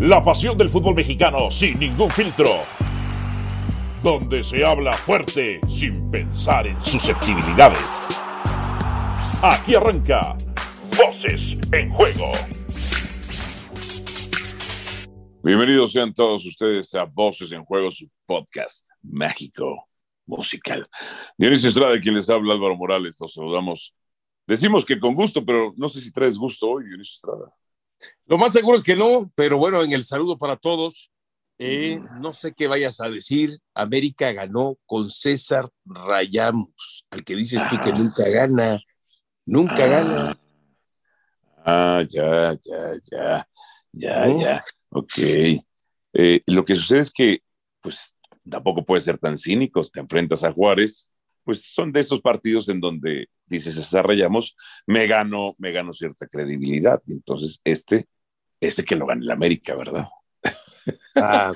La pasión del fútbol mexicano sin ningún filtro. Donde se habla fuerte sin pensar en susceptibilidades. Aquí arranca Voces en Juego. Bienvenidos sean todos ustedes a Voces en Juego, su podcast mágico musical. Dionisio Estrada, quien les habla, Álvaro Morales, los saludamos. Decimos que con gusto, pero no sé si traes gusto hoy, Dionisio Estrada. Lo más seguro es que no, pero bueno, en el saludo para todos, eh, no sé qué vayas a decir. América ganó con César Rayamos, al que dices tú que nunca gana, nunca Ah. gana. Ah, ya, ya, ya, ya, ya. Ok. Eh, lo que sucede es que, pues, tampoco puedes ser tan cínicos. Te enfrentas a Juárez, pues son de esos partidos en donde dices, César Rayamos, me gano, me gano cierta credibilidad. Y entonces, este, este que lo gane el América, ¿verdad? Ah,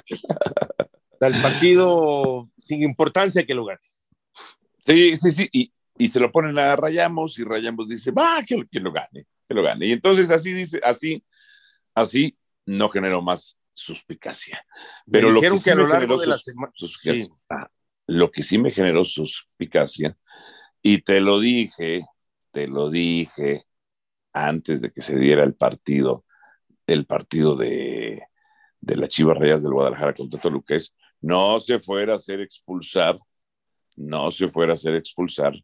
el partido sin importancia que lo gane. Sí, sí, sí. Y, y se lo ponen a Rayamos y Rayamos dice, va, que, lo- que lo gane, que lo gane. Y entonces así dice, así, así no generó más suspicacia. Pero Me lo dijeron que que, sí a lo largo de la semana. Sí. ah, lo que sí me generó suspicacia, y te lo dije, te lo dije antes de que se diera el partido, el partido de, de las Chivas Rayas del Guadalajara contra Toluca, es no se fuera a hacer expulsar, no se fuera a hacer expulsar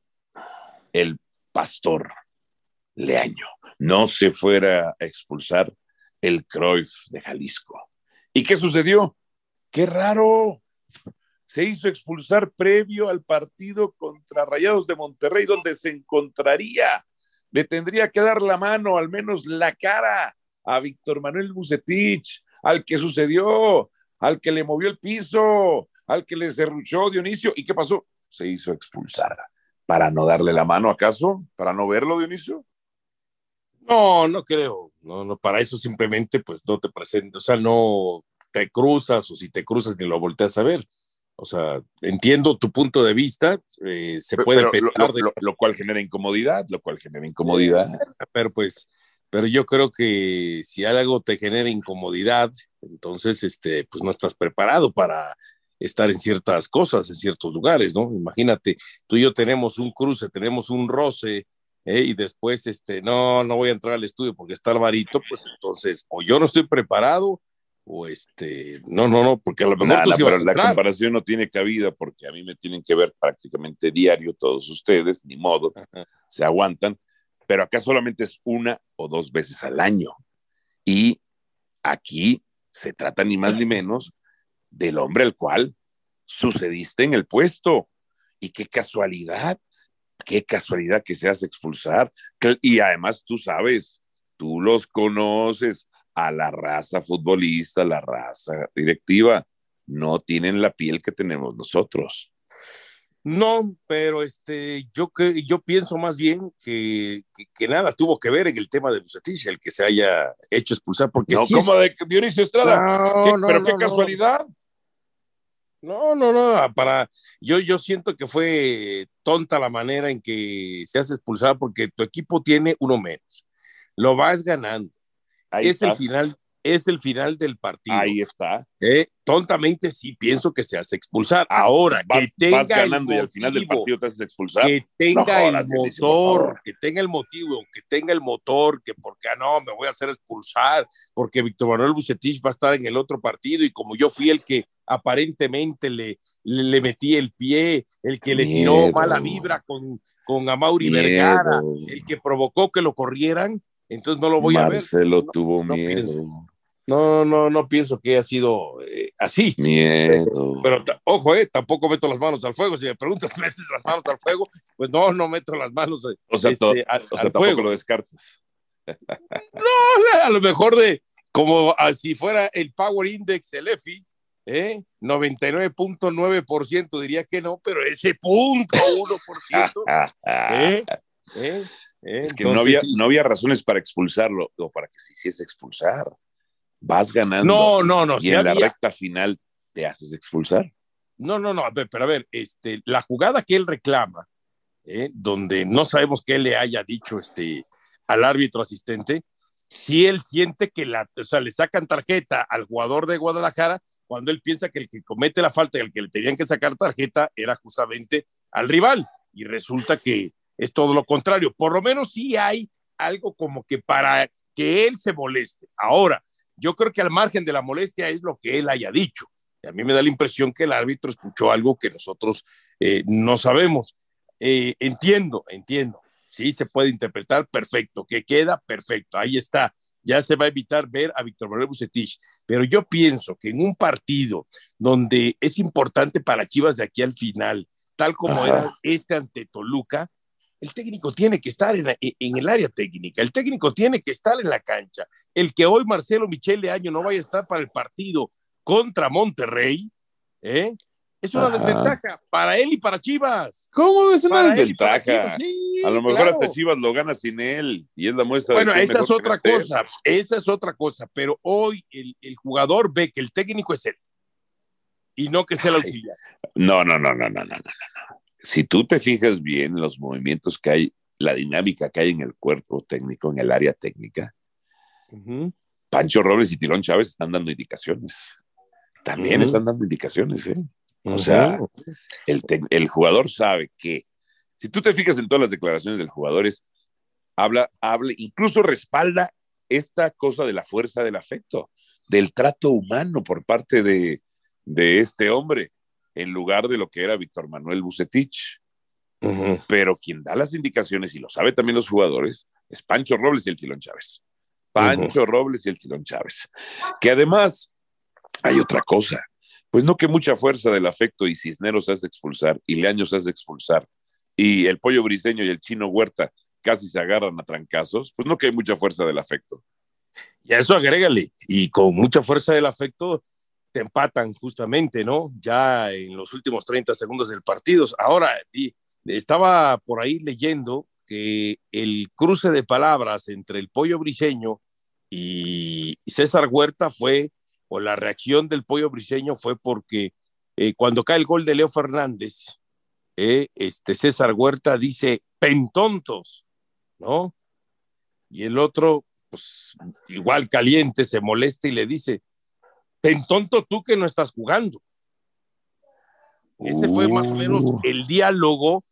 el pastor Leaño, no se fuera a expulsar el Cruyff de Jalisco. ¿Y qué sucedió? ¡Qué raro! Se hizo expulsar previo al partido contra Rayados de Monterrey, donde se encontraría. Le tendría que dar la mano, al menos la cara, a Víctor Manuel Bucetich, al que sucedió, al que le movió el piso, al que le cerruchó Dionisio. ¿Y qué pasó? Se hizo expulsar. ¿Para no darle la mano acaso? ¿Para no verlo, Dionisio? No, no creo. No, no, para eso simplemente pues no te presentes, o sea, no te cruzas o si te cruzas ni lo volteas a ver. O sea, entiendo tu punto de vista, eh, se puede Pero lo, de- lo- lo cual genera incomodidad, lo cual genera incomodidad. pero pues, pero yo creo que si algo te genera incomodidad, entonces, este, pues no estás preparado para estar en ciertas cosas, en ciertos lugares, ¿no? Imagínate, tú y yo tenemos un cruce, tenemos un roce, ¿eh? y después, este, no, no voy a entrar al estudio porque está Alvarito, pues entonces, o yo no estoy preparado, o este, no, no, no, porque a lo mejor tú sí pero la entrar. comparación no tiene cabida porque a mí me tienen que ver prácticamente diario todos ustedes, ni modo, Ajá. se aguantan, pero acá solamente es una o dos veces al año. Y aquí se trata ni más ni menos del hombre al cual sucediste en el puesto. Y qué casualidad, qué casualidad que seas expulsar. Y además tú sabes, tú los conoces a la raza futbolista, la raza directiva, no tienen la piel que tenemos nosotros. No, pero este, yo que yo pienso más bien que, que, que nada tuvo que ver en el tema de Bucetich, el que se haya hecho expulsar, porque No, sí como de Dionisio Estrada. No, ¿Qué- no, pero qué casualidad. No, no, no, para yo yo siento que fue tonta la manera en que se hace expulsar porque tu equipo tiene uno menos. Lo vas ganando. Ahí es está. el final, es el final del partido. Ahí está. Eh, tontamente sí pienso que se hace expulsar. Ahora, Vas, que tenga vas ganando el y al final del motivo, partido te haces expulsar. que tenga No el motor, que tenga el motivo, que tenga el motor, que porque ah, no, me voy a hacer expulsar, porque Víctor Manuel Bucetich va a estar en el otro partido y como yo fui el que aparentemente le, le, le metí el pie, el que le tiró mala vibra con, con Amauri Miedo. Vergara, el que provocó que lo corrieran, entonces no lo voy a ver. Marcelo tuvo no miedo. pienso. No, no, no pienso que haya sido eh, así. Miedo. Pero ojo, eh, tampoco meto las manos al fuego. Si me preguntas, ¿metes las manos al fuego? Pues no, no meto las manos eh, o sea, este, al, o sea, al tampoco fuego. lo descartas. A lo mejor de como ah, si fuera el Power Index, el EFI, ¿eh? 99.9% diría que no, pero ese punto 1%, ¿eh? ¿eh? ¿Eh? Es que no había, no había razones para expulsarlo o para que se hiciese expulsar. Vas ganando. No, no, no, Y en la recta final te haces expulsar. No, no, no, a ver, pero a ver, este, la jugada que él reclama, ¿eh? donde no sabemos qué le haya dicho este, al árbitro asistente, si él siente que la, o sea, le sacan tarjeta al jugador de Guadalajara cuando él piensa que el que comete la falta y el que le tenían que sacar tarjeta era justamente al rival. Y resulta que es todo lo contrario. Por lo menos sí hay algo como que para que él se moleste. Ahora, yo creo que al margen de la molestia es lo que él haya dicho. Y a mí me da la impresión que el árbitro escuchó algo que nosotros eh, no sabemos. Eh, entiendo, entiendo. Sí, se puede interpretar, perfecto. Que queda, perfecto. Ahí está. Ya se va a evitar ver a Víctor Manuel Bucetich. Pero yo pienso que en un partido donde es importante para Chivas de aquí al final, tal como era este ante Toluca, el técnico tiene que estar en, en, el área técnica, el técnico tiene que estar en la cancha. El que hoy Marcelo Michele Año no vaya a estar para el partido contra Monterrey, ¿eh? Es una desventaja para él y para Chivas. ¿Cómo es una desventaja? a lo mejor hasta Chivas lo gana sin él y es la muestra. Bueno, esa es otra cosa, esa es otra cosa, pero hoy el, el, jugador ve que el técnico es él y no que sea el auxiliar. No, no, no, no, no, no, no. Si tú te fijas bien los movimientos que hay, la dinámica que hay en el cuerpo técnico, en el área técnica, Pancho Robles y Tirón Chávez están dando indicaciones. También están dando indicaciones, ¿eh? O sea, el, el, jugador sabe que, si tú te fijas en todas las declaraciones del jugador, es, habla, habla, incluso respalda esta cosa de la fuerza del afecto, del trato humano por parte de, de este hombre, en lugar de lo que era Víctor Manuel Bucetich. Pero quien da las indicaciones, y lo sabe también los jugadores, es Pancho Robles y el Tilón Chávez. Pancho Robles y el Tilón Chávez. Que además hay otra cosa. Pues no que mucha fuerza del afecto y Cisneros has de expulsar y Leaños has de expulsar y el pollo briseño y el chino Huerta casi se agarran a trancazos, pues no que hay mucha fuerza del afecto. Y a eso agrégale, y con mucha fuerza del afecto empatan justamente, ¿no? Ya en los últimos 30 segundos del partido. Ahora, estaba por ahí leyendo que el cruce de palabras entre el pollo briseño y César Huerta fue o la reacción del pollo briseño fue porque eh, cuando cae el gol de Leo Fernández, eh, este César Huerta dice, pentontos, ¿no? Y el otro, pues igual caliente, se molesta y le dice, pentonto tú que no estás jugando. Ese fue más o menos uh. el diálogo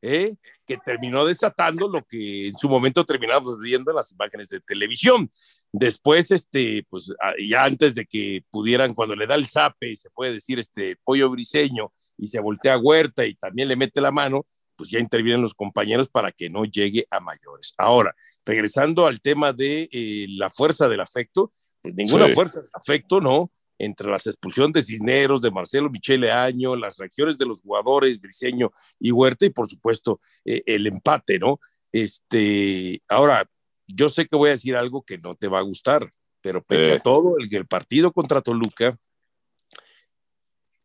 ¿eh? que terminó desatando lo que en su momento terminamos viendo en las imágenes de televisión. Después, este, pues ya antes de que pudieran, cuando le da el zape, se puede decir, este pollo briseño, y se voltea a Huerta y también le mete la mano, pues ya intervienen los compañeros para que no llegue a mayores. Ahora, regresando al tema de eh, la fuerza del afecto, pues ninguna fuerza del afecto, ¿no? entre las expulsiones de Cisneros, de Marcelo Michele Año, las reacciones de los jugadores, Briseño y Huerta, y por supuesto eh, el empate, ¿no? Este, ahora, yo sé que voy a decir algo que no te va a gustar, pero pese a eh. todo, el, el, partido contra Toluca,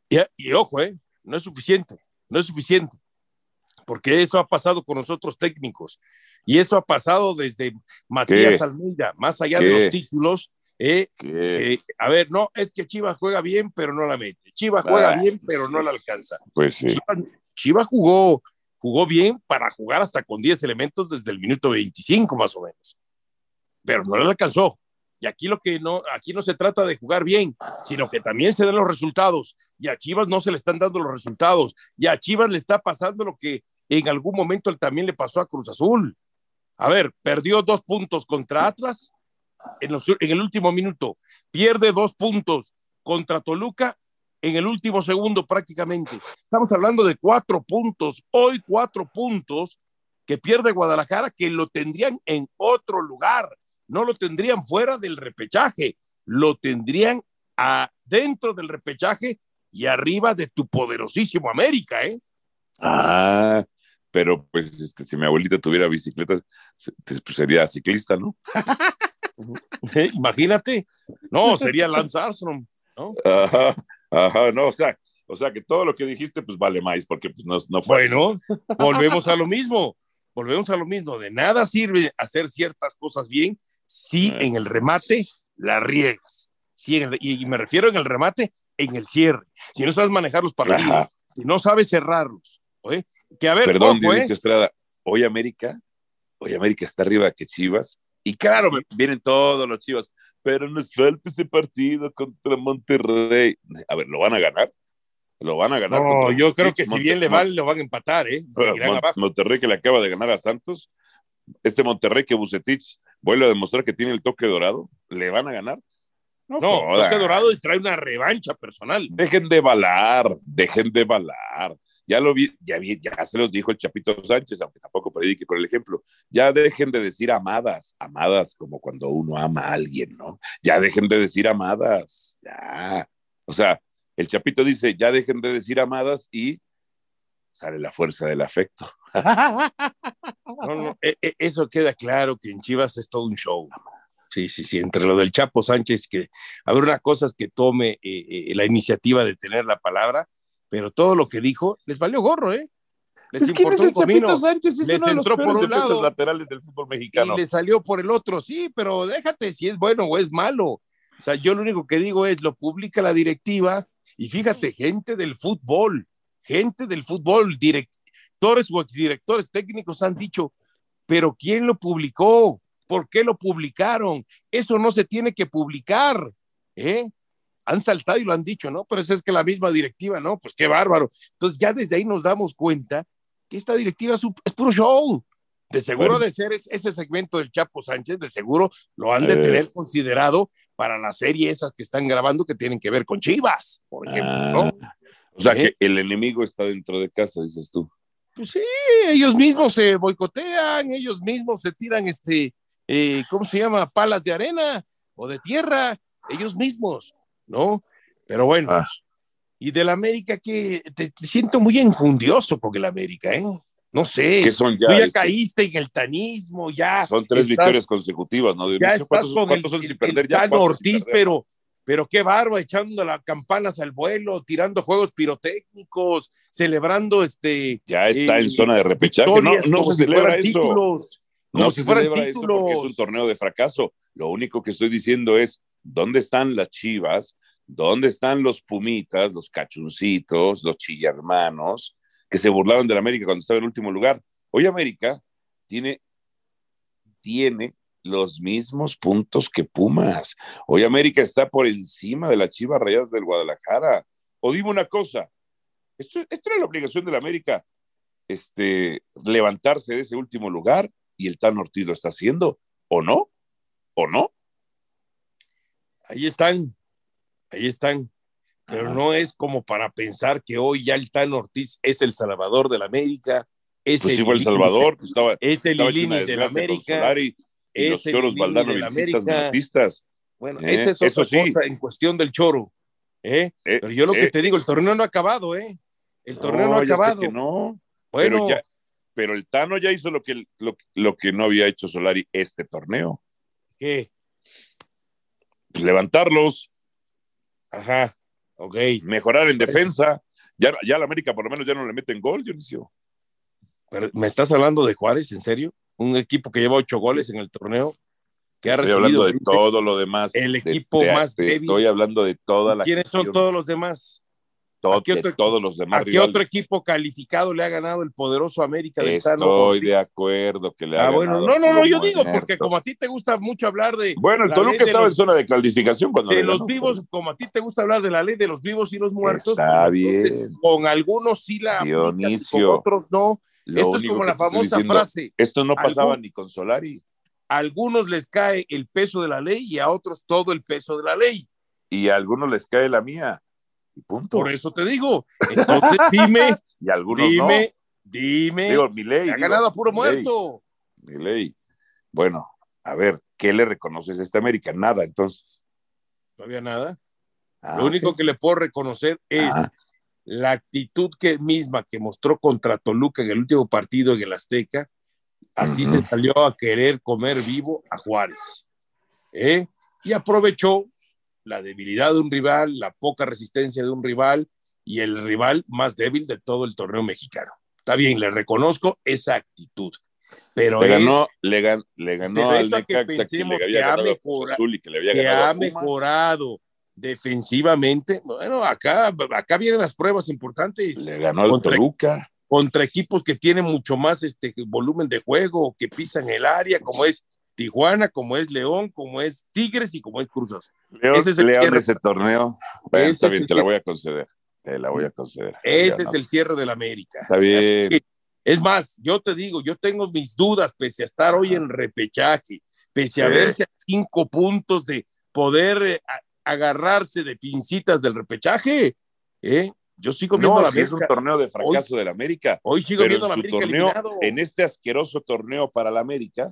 y, y ojo, ¿eh? no es suficiente, no es suficiente, porque eso ha pasado con nosotros técnicos, y eso ha pasado desde Matías Almeida, más allá de los títulos, eh, a ver, no, es que Chivas juega bien, pero no la mete. Chivas juega ah, bien, pero no la alcanza. Pues sí. Chivas, jugó, jugó bien para jugar hasta con 10 elementos desde el minuto 25 más o menos. Pero no la alcanzó. Y aquí lo que no, aquí no se trata de jugar bien, sino que también se den los resultados. Y a Chivas no se le están dando los resultados. Y a Chivas le está pasando lo que en algún momento también le pasó a Cruz Azul. A ver, perdió dos puntos contra Atlas en, el último minuto, pierde dos puntos contra Toluca en el último segundo prácticamente. Estamos hablando de cuatro puntos, hoy cuatro puntos que pierde Guadalajara, que lo tendrían en otro lugar, no lo tendrían fuera del repechaje, lo tendrían adentro del repechaje y arriba de tu poderosísimo América, ¿eh? Ah, pero pues este, si mi abuelita tuviera bicicleta, pues sería ciclista, ¿no? Imagínate, no, sería Lance Armstrong, ¿no? Ajá, ajá, no, o sea, o sea que todo lo que dijiste, pues vale más, porque pues no, no fue. Bueno, volvemos a lo mismo, volvemos a lo mismo. De nada sirve hacer ciertas cosas bien si eh. en el remate la riegas. Si y me refiero en el remate, en el cierre. Si no sabes manejar los partidos, si no sabes cerrarlos. Que a ver, Perdón, ¿eh? Estrada, hoy América, hoy América está arriba que Chivas Y claro, vienen todos los chivos, pero nos falta ese partido contra Monterrey. A ver, ¿lo van a ganar? Lo van a ganar. No, yo creo que si bien le van, lo van a empatar, ¿eh? Monterrey que le acaba de ganar a Santos. Este Monterrey que Bucetich vuelve a demostrar que tiene el toque dorado, ¿le van a ganar? No, toque dorado y trae una revancha personal. Dejen de balar, dejen de balar. Ya lo vi, ya, ya se los dijo el Chapito Sánchez, aunque tampoco predique con el ejemplo. Ya dejen de decir amadas, amadas como cuando uno ama a alguien, ¿no? Ya dejen de decir amadas, ya. O sea, el Chapito dice, ya dejen de decir amadas y sale la fuerza del afecto. E, e, eso queda claro que en Chivas es todo un show. Sí, sí, sí, entre lo del Chapo Sánchez, que habrá cosas que tome eh, eh, la iniciativa de tener la palabra, pero todo lo que dijo les valió gorro, ¿eh? Les es importó es el Chapito Sánchez, es les uno entró por un lado laterales del fútbol mexicano. Y le salió por el otro, sí, pero déjate si es bueno o es malo. O sea, yo lo único que digo es, lo publica la directiva, y fíjate, gente del fútbol, gente del fútbol, directores o directores técnicos han dicho, pero ¿quién lo publicó? ¿Por qué lo publicaron? Eso no se tiene que publicar. ¿eh? Han saltado y lo han dicho, ¿no? Pero es que la misma directiva, ¿no? Pues qué bárbaro. Entonces ya desde ahí nos damos cuenta que esta directiva es, puro show. De seguro de ser ese segmento del Chapo Sánchez, de seguro lo han de eh. tener considerado para la serie esas que están grabando que tienen que ver con Chivas, por ejemplo, ¿no? Ah, o sea, que el enemigo está dentro de casa, dices tú. Pues sí, ellos mismos se boicotean, ellos mismos se tiran, este, eh, ¿cómo se llama? Palas de arena o de tierra, ellos mismos, ¿no? Pero bueno, ah. y del América que te, siento muy enjundioso con el América, ¿eh? no sé, que son ya, tú ya este, caíste en el tanismo, ya. Son tres victorias consecutivas, ¿no? ya estás con el, son sin perder, ya Ortiz, pero, pero qué barba, echando las campanas al vuelo, tirando juegos pirotécnicos, celebrando este. Ya está en eh, zona de repechaje, no, no se celebra eso. Títulos, no se celebra eso porque es un torneo de fracaso. Lo único que estoy diciendo es, ¿dónde están las chivas? ¿Dónde están los pumitas, los cachuncitos, los chillarmanos? que se burlaban la América cuando estaba en último lugar. Hoy América tiene, tiene los mismos puntos que Pumas. Hoy América está por encima de las Chivas Rayadas del Guadalajara. O dime una cosa, esto, esto era la obligación de la América, este, levantarse de ese último lugar y el Tan Ortiz lo está haciendo, ¿o no? ¿O no? Ahí están, ahí están pero no es como para pensar que hoy ya el Tan Ortiz es el salvador de la América. Es pues el, el Salvador, pues estaba, es el Ilini de la América. Y, es los choros Valdano Bueno, ¿eh? esa es otra cosa en cuestión del choro. ¿eh? eh pero yo lo que eh. te digo, el torneo no ha acabado, ¿eh? El torneo no, ha acabado. no. Bueno, pero, pero, el Tano ya hizo lo que, lo, lo que no había hecho Solari este torneo. ¿Qué? Pues levantarlos. Ajá. Ok. Mejorar en defensa. Ya, ya la América por lo menos ya no le meten gol, Dionisio. Pero, ¿Me estás hablando de Juárez, en serio? Un equipo que lleva ocho goles en el torneo. Que estoy hablando de todo lo demás. El equipo más débil. Estoy hablando de toda la. ¿Quiénes son todos los demás? Todos los demás. ¿A qué otro equipo calificado le ha ganado el poderoso América de Estoy de acuerdo que le ha ah, bueno, no, no, no, yo digo, porque como a ti te gusta mucho hablar de. Bueno, el Toluca estaba en zona de calificación cuando. De los vivos, como a ti te gusta hablar de la ley de los vivos y los muertos. Está bien. con algunos sí la Dionisio, con otros no. Esto es como la famosa frase. Esto no pasaba ni con Solari. A algunos les cae el peso de la ley y a otros todo el peso de la ley. Y a algunos les cae la mía. Por eso te digo. Entonces dime, y algunos dime, dime. Digo, mi ley. Ha ganado a puro muerto. Mi ley. Bueno, a ver, ¿qué le reconoces a esta América? Nada, entonces. Todavía nada. Ah, Lo único que le puedo reconocer es ah. la actitud que misma que mostró contra Toluca en el último partido en el Azteca. Así se salió a querer comer vivo a Juárez. ¿eh? Y aprovechó la debilidad de un rival, la poca resistencia de un rival y el rival más débil de todo el torneo mexicano. Está bien, le reconozco esa actitud. Pero le ganó, le, ganó al Necaxa que, le había ganado mejorado, y que le había que ha mejorado defensivamente. Bueno, acá, acá vienen las pruebas importantes. Le ganó al Toluca. Contra equipos que tienen mucho más este volumen de juego, que pisan el área, como es Tijuana, como es León, como es Tigres y como es Cruz Azul. León, ese es el León ese torneo. está bien, te la voy a conceder. Te la voy a conceder. Ese es el cierre del América. Está bien. Es más, yo te digo, yo tengo mis dudas, pese a estar hoy en repechaje, pese a verse a cinco puntos de poder eh, agarrarse de pincitas del repechaje, ¿eh? Yo sigo viendo la América. Es un torneo de fracaso del América. Hoy sigo viendo la América torneo, En este asqueroso torneo para la América,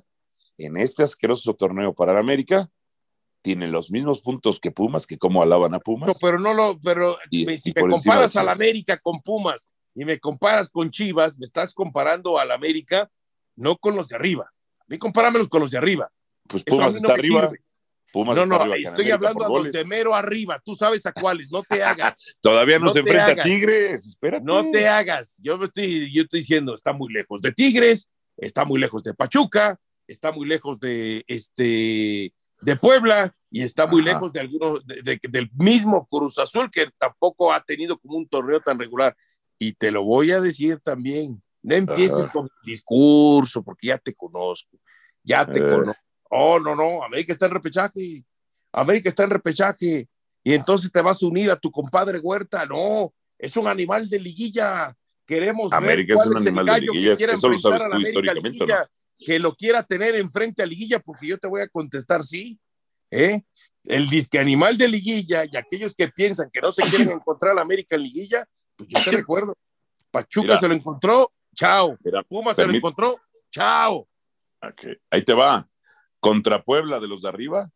en este asqueroso torneo para la América, tiene los mismos puntos que Pumas, que como alaban a Pumas. No, pero no lo, pero si me comparas a la América con Pumas y me comparas con Chivas, me estás comparando a la América, no con los de arriba. A mí compáramelos con los de arriba. Pues Pumas está arriba no, no, estoy hablando a los de mero arriba. Tú sabes a cuáles, no te hagas. Todavía no, se enfrenta a Tigres, espérate. No te hagas. Yo estoy, yo estoy diciendo, está muy lejos de Tigres, está muy lejos de Pachuca, está muy lejos de este de Puebla y está muy lejos de algunos del mismo Cruz Azul que tampoco ha tenido como un torneo tan regular. Y te lo voy a decir también. No empieces con el discurso porque ya te conozco, ya te eh. conozco Oh, no, no, América está en repechaje. América está en repechaje. Y entonces te vas a unir a tu compadre Huerta. No, es un animal de liguilla. Queremos América ver cuál es, es el gallo que quiera enfrentar a la América Liguilla, que lo quiera tener enfrente a Liguilla, porque yo te voy a contestar sí. ¿eh? El disque animal de Liguilla y aquellos que piensan que no se quieren encontrar a la América en Liguilla, pues yo te recuerdo. Pachuca se lo encontró, chao. Puma se lo encontró, chao. Ahí te va contra Puebla de los de arriba,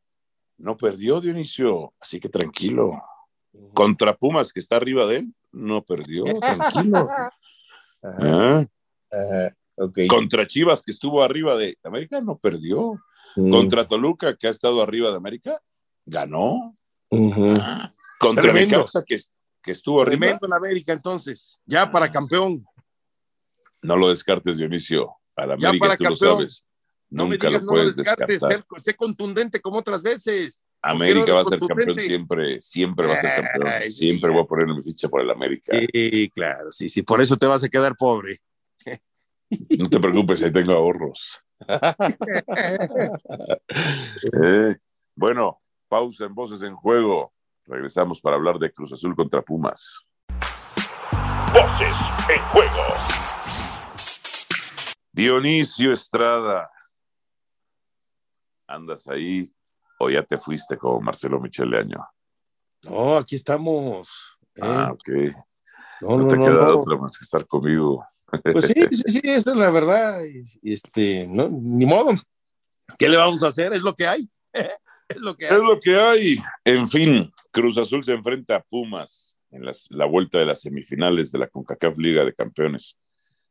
no perdió Dionisio, así que tranquilo. Contra Pumas, que está arriba de él, no perdió, tranquilo. Ah. Contra Chivas, que estuvo arriba de América, no perdió. Mm. Contra Toluca, que ha estado arriba de América, ganó. Ah. Contra Necaxa, que, que estuvo arriba. Tremendo en América, entonces, ya para campeón. No lo descartes, Dionisio. A la América, tú lo sabes. No me digas, no lo descartes, sé, contundente como otras veces. América va a ser campeón siempre, siempre va a ser campeón. siempre voy a poner mi ficha por el América. Sí, claro, sí, sí, por eso te vas a quedar pobre. No te preocupes, ahí tengo ahorros. Eh, bueno, pausa en Voces en Juego. Regresamos para hablar de Cruz Azul contra Pumas. Voces en Juego. Dionisio Estrada, ¿Andas ahí o ya te fuiste como Marcelo Michele Año? No, aquí estamos. ¿eh? Ah, ok. No, no, te queda otra más que estar conmigo. Pues sí, sí, sí, esa es la verdad. Este, no, ni modo. ¿Qué le vamos a hacer? Es lo que hay. es lo que hay. Es lo que hay. En fin, Cruz Azul se enfrenta a Pumas en la vuelta de las semifinales de la CONCACAF Liga de Campeones.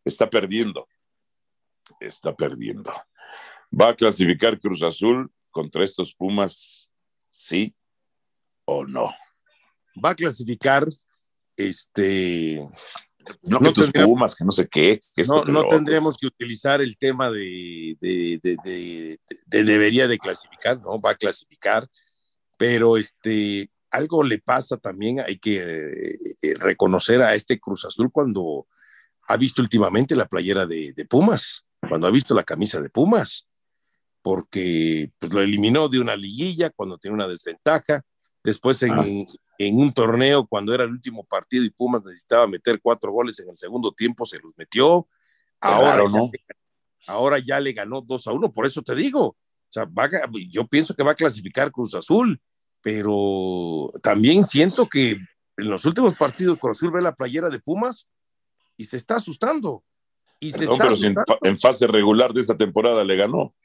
Está perdiendo. Está perdiendo. ¿Va a clasificar Cruz Azul contra estos Pumas? ¿Sí o no? Va a clasificar este. No, que tus Pumas, que no sé qué. no, tendríamos que utilizar el tema de, de, debería de clasificar, no, va a clasificar, pero este, algo le pasa también, hay que eh, reconocer a este Cruz Azul cuando ha visto últimamente la playera de, Pumas, cuando ha visto la camisa de Pumas porque pues, lo eliminó de una liguilla cuando tenía una desventaja, después en, en, un torneo cuando era el último partido y Pumas necesitaba meter cuatro goles en el segundo tiempo, se los metió, ahora, no. ya, ahora ya le ganó dos a uno, por eso te digo, o sea, yo pienso que va a clasificar Cruz Azul, pero también siento que en los últimos partidos Cruz Azul ve la playera de Pumas y se está asustando. Y se está pero en fase regular de esta temporada le ganó.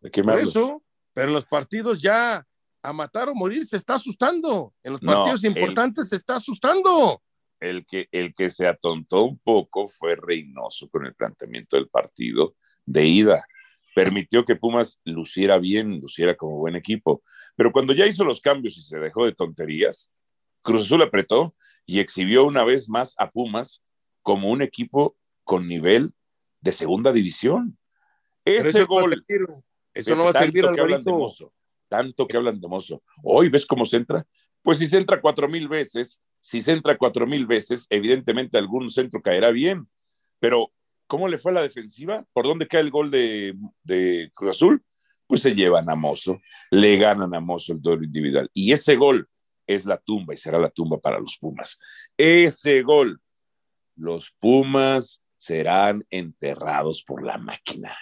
Por eso, pero en los partidos ya a matar o morir se está asustando. En los partidos importantes se está asustando. El que, el que se atontó un poco fue Reynoso con el planteamiento del partido de ida. Permitió que Pumas luciera bien, luciera como buen equipo. Pero cuando ya hizo los cambios y se dejó de tonterías, Cruz Azul apretó y exhibió una vez más a Pumas como un equipo con nivel de segunda división. Ese gol, eso no va a servir tanto que hablan de Mozo. Hoy ves cómo se entra. Pues si se entra cuatro mil veces, si se entra cuatro mil veces, evidentemente algún centro caerá bien. Pero, ¿cómo le fue a la defensiva? ¿Por dónde cae el gol de, Cruz Azul? pues se llevan a Mozo, le ganan a Mozo el duelo individual. Y ese gol es la tumba y será la tumba para los Pumas. Ese gol, los Pumas serán enterrados por la máquina.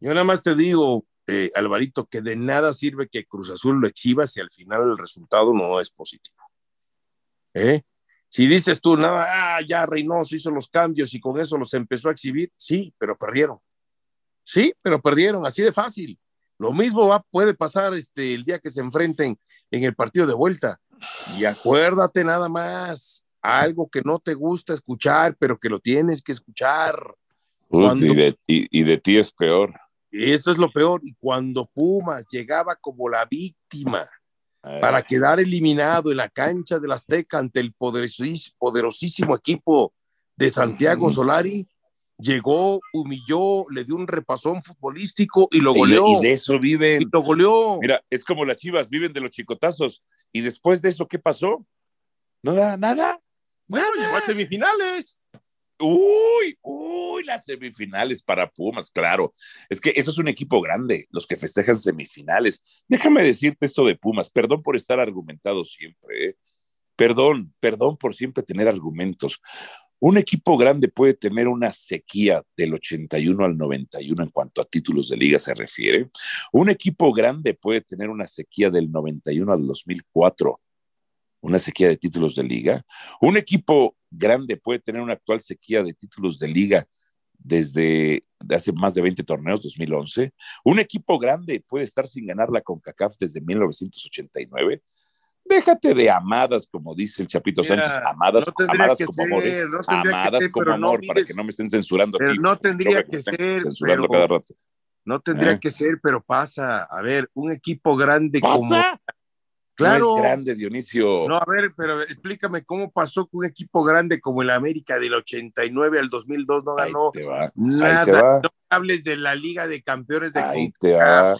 Yo nada más te digo, eh, Alvarito, que de nada sirve que Cruz Azul lo exhiba si al final el resultado no es positivo. ¿Eh? Si dices tú, nada, ah, ya Reynoso hizo los cambios y con eso los empezó a exhibir, sí, pero perdieron. Sí, pero perdieron, así de fácil. Lo mismo va, puede pasar este, el día que se enfrenten en el partido de vuelta. Y acuérdate nada más, algo que no te gusta escuchar, pero que lo tienes que escuchar. y, de, y de ti es peor. Eso es lo peor. Y cuando Pumas llegaba como la víctima para quedar eliminado en la cancha del Azteca ante el poderosísimo equipo de Santiago Solari, llegó, humilló, le dio un repasón futbolístico y lo goleó. Y de, eso viven. Y lo goleó. Mira, es como las chivas, viven de los chicotazos. Y después de eso, ¿qué pasó? Nada, nada. Bueno, llegó a semifinales. Uy, semifinales para Pumas, claro. Es que eso es un equipo grande, los que festejan semifinales. Déjame decirte esto de Pumas, perdón por estar argumentado siempre, ¿eh? perdón, perdón por siempre tener argumentos. Un equipo grande puede tener una sequía del 81 al 91 en cuanto a títulos de liga se refiere. Un equipo grande puede tener una sequía del 91 al 2004, una sequía de títulos de liga. Un equipo grande puede tener una actual sequía de títulos de liga desde hace más de 20 torneos, 2011. Un equipo grande puede estar sin ganar la CONCACAF desde 1989 Déjate de amadas, como dice el Chapito Sánchez, amadas, amadas como amor, ¿eh? amadas como amor, para que no me estén censurando pero No tendría que ser, censurando cada rato. No tendría ¿Eh? que ser, pero pasa. A ver, un equipo grande como. Claro. No es grande, Dionisio. No, a ver, pero explícame cómo pasó que un equipo grande como el América del 89 al 2002 no ganó nada. No hables de la Liga de Campeones de Ahí te va.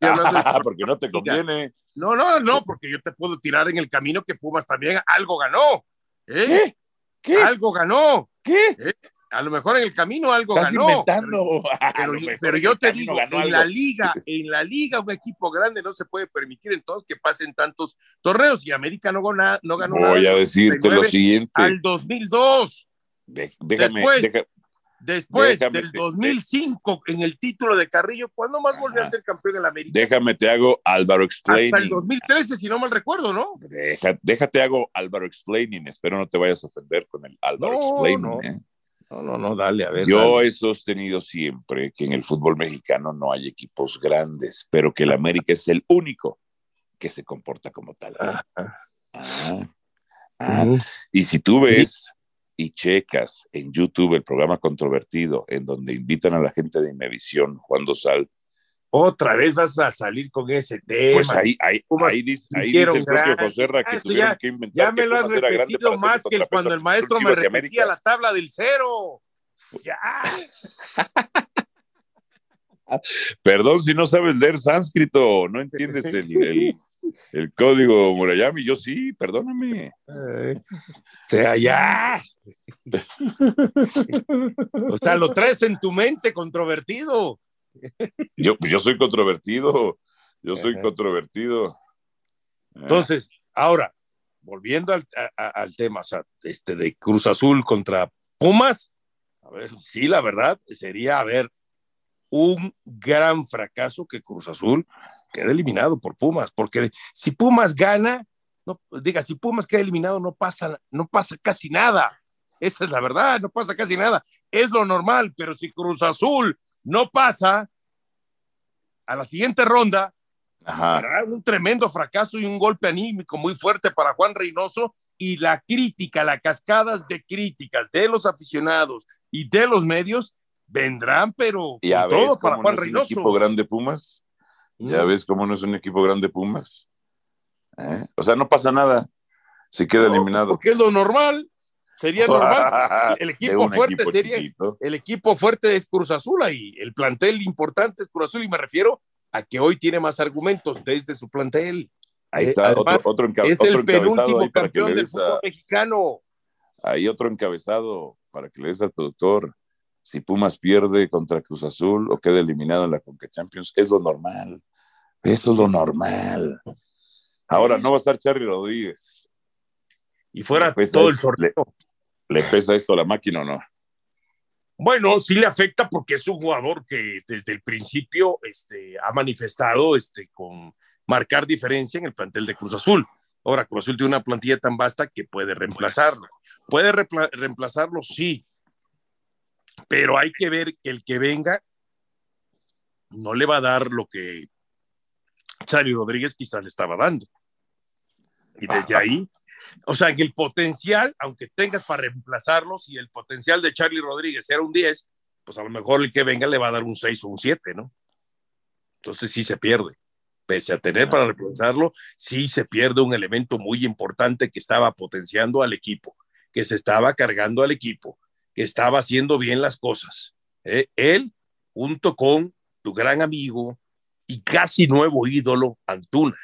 porque no te conviene. No, no, no, porque yo te puedo tirar en el camino que Pumas también algo ganó. ¿eh? ¿Qué? Algo ganó. ¿Qué? ¿Eh? A lo mejor en el camino algo Estás ganó. Inventando. Pero, pero yo te digo, en la liga, en la liga un equipo grande no se puede permitir entonces que pasen tantos torneos y América no, ganó, no ganó Voy a decirte lo siguiente. Al 2002. déjame, Después, Después del 2005 en el título de Carrillo, ¿cuándo más volvió a ser campeón en la América? Déjame te hago Álvaro Explaining. Hasta el 2013, si no mal recuerdo, ¿no? déjate hago Álvaro Explaining. Espero no te vayas a ofender con el Álvaro Explaining. No. ¿eh? No, no, no, dale, a ver. Yo he sostenido siempre que en el fútbol mexicano no hay equipos grandes, pero que el América es el único que se comporta como tal. Ah, ah, y si tú ves y checas en YouTube el programa Controvertido, en donde invitan a la gente de Imevisión, Juan Dosal. Otra vez vas a salir con ese tema. Pues ahí, ahí, ahí, dice, ahí dice el propio José Ra que tuvieron ya, que inventar. Ya me lo has repetido más que cuando el maestro me repetía la tabla del cero. Ya. Perdón si no sabes leer sánscrito, no entiendes el, el, el código Murayami, yo sí, perdóname. O sea, ya. o sea, lo traes en tu mente controvertido. Yo, yo soy controvertido, yo soy controvertido. Entonces, ahora, volviendo al, al tema, o sea, este de Cruz Azul contra Pumas, a ver, sí, la verdad, sería, a ver, un gran fracaso que Cruz Azul queda eliminado por Pumas, porque si Pumas gana, no, diga, si Pumas queda eliminado, no pasa, no pasa casi nada. Esa es la verdad, no pasa casi nada. Es lo normal, pero si Cruz Azul no pasa a la siguiente ronda, un tremendo fracaso y un golpe anímico muy fuerte para Juan Reynoso y la crítica, las cascadas de críticas de los aficionados y de los medios vendrán, pero todo para Juan Reynoso. equipo grande Pumas? Ya ves cómo no es un equipo grande Pumas. ¿Eh? O sea, no pasa nada. Se queda eliminado. Porque es lo normal. Sería normal. El equipo fuerte sería. El equipo fuerte es Cruz Azul ahí. El plantel importante es Cruz Azul y me refiero a que hoy tiene más argumentos desde su plantel. Ahí está, otro, otro, es el penúltimo campeón del fútbol mexicano. Hay otro encabezado para que le des al productor. si Pumas pierde contra Cruz Azul o queda eliminado en la Conca Champions, es lo normal. Eso es lo normal. Ahora no va a estar Charlie Rodríguez. Y fuera todo el torneo. Le, pesa esto a la máquina o no? Bueno, sí le afecta porque es un jugador que desde el principio este, ha manifestado este, con marcar diferencia en el plantel de Cruz Azul. Ahora, Cruz Azul tiene una plantilla tan vasta que puede reemplazarlo. ¿Puede reemplazarlo? Sí. Pero hay que ver que el que venga no le va a dar lo que Charlie Rodríguez quizás le estaba dando. Y desde ahí, o sea, que el potencial, aunque tengas para reemplazarlo, si el potencial de Charlie Rodríguez era un 10, pues a lo mejor el que venga le va a dar un 6 o un 7, ¿no? Entonces sí se pierde pese a tener para reemplazarlo, sí se pierde un elemento muy importante que estaba potenciando al equipo, que se estaba cargando al equipo, que estaba haciendo bien las cosas. ¿eh? Él, junto con tu gran amigo y casi nuevo ídolo, Antuna.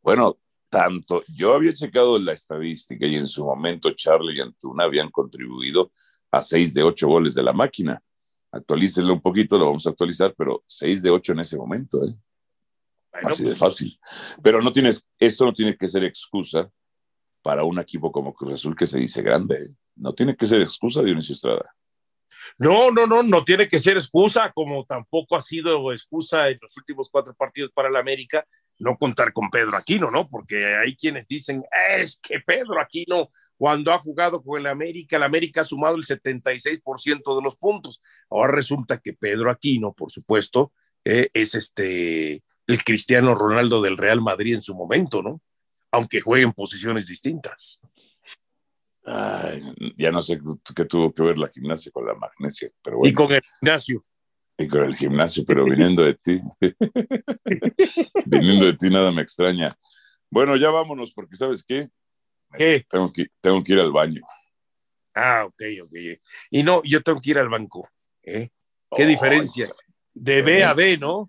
Bueno, tanto yo había checado la estadística y en su momento Charlie y Antuna habían contribuido a seis de ocho goles de la máquina. Actualícenlo un poquito, lo vamos a actualizar, pero seis de ocho en ese momento. ¿eh? Así de pues, fácil. Pero no tienes, esto no tiene que ser excusa para un equipo como Cruz Azul que se dice grande. No tiene que ser excusa, Dionisio Estrada. No, no, no, no tiene que ser excusa, como tampoco ha sido excusa en los últimos cuatro partidos para el América no contar con Pedro Aquino, ¿no? Porque hay quienes dicen, es que Pedro Aquino, cuando ha jugado con el América, el América ha sumado el 76% de los puntos. Ahora resulta que Pedro Aquino, por supuesto, eh, es este el Cristiano Ronaldo del Real Madrid en su momento, ¿no? Aunque juegue en posiciones distintas. ya no sé qué tuvo que ver la gimnasia con la magnesia, pero bueno. Y con el gimnasio. Y con el gimnasio, pero viniendo de ti. viniendo de ti nada me extraña. Bueno, ya vámonos, porque ¿sabes qué? ¿Qué? Tengo que, tengo que ir al baño. Ah, ok, ok. Y no, yo tengo que ir al banco. ¿eh? ¿Qué diferencia? De B a B, ¿no?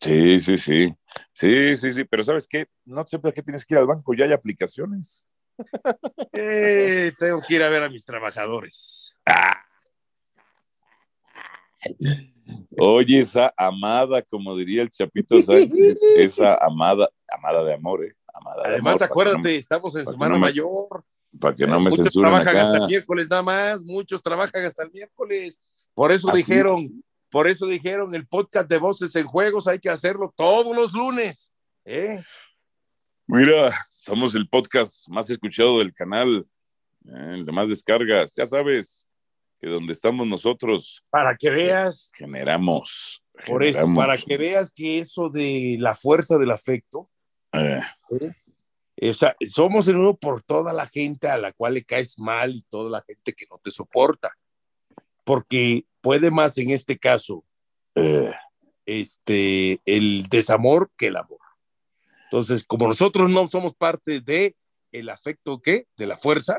Sí, sí, sí. Sí, sí, sí, pero ¿sabes qué? No sé para qué tienes que ir al banco, ya hay aplicaciones. Eh, tengo que ir a ver a mis trabajadores. Oye, esa amada, como diría el Chapito Sánchez, esa amada, amada de amor, ¿eh? Amada Además, acuérdate, estamos en Semana Mayor. Para que no me Muchos trabajan hasta el miércoles nada más, muchos trabajan hasta el miércoles. Por eso dijeron, por eso dijeron el podcast de Voces en Juegos hay que hacerlo todos los lunes. ¿eh? Mira, somos el podcast más escuchado del canal, ¿eh? el de más descargas. Ya sabes que donde estamos nosotros. Para que veas. Generamos. Por eso, para que veas que eso de la fuerza del afecto. Eh. O sea, somos el uno por toda la gente a la cual le caes mal y toda la gente que no te soporta. Porque puede más en este caso eh, este, el desamor que el amor. Entonces, como nosotros no somos parte de el afecto, ¿qué? De la fuerza.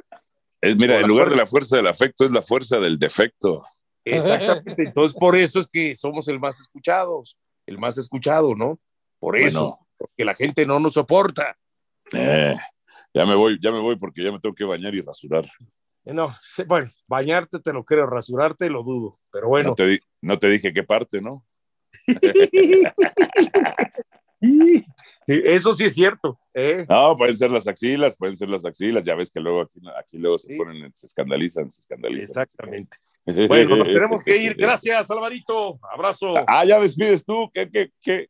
Es, mira, en lugar de la fuerza del afecto es la fuerza del defecto. Exactamente. Entonces, por eso es que somos el más escuchados, el más escuchado, ¿no? Por eso, porque la gente no nos soporta. Eh, ya me voy, ya me voy porque ya me tengo que bañar y rasurar. No, bueno, bañarte te lo creo, rasurarte lo dudo, pero bueno. No te, no te dije qué parte, ¿no? Eso sí es cierto. ¿eh? No, pueden ser las axilas, pueden ser las axilas. Ya ves que luego aquí, aquí luego se ponen, se escandalizan, se escandalizan. Exactamente. Bueno, nos tenemos que ir. Gracias, Alvarito. Abrazo. Ah, ya despides tú. ¿Qué, qué, qué,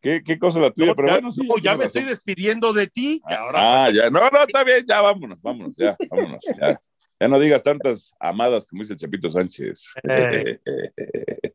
qué, qué cosa la tuya? Pero ya, bueno, sí, ya me estoy despidiendo de ti. Ah, ya. No, no, está bien. Ya vámonos, vámonos, ya, vámonos. Ya. Ya no digas tantas amadas como dice el Chapito Sánchez. Eh.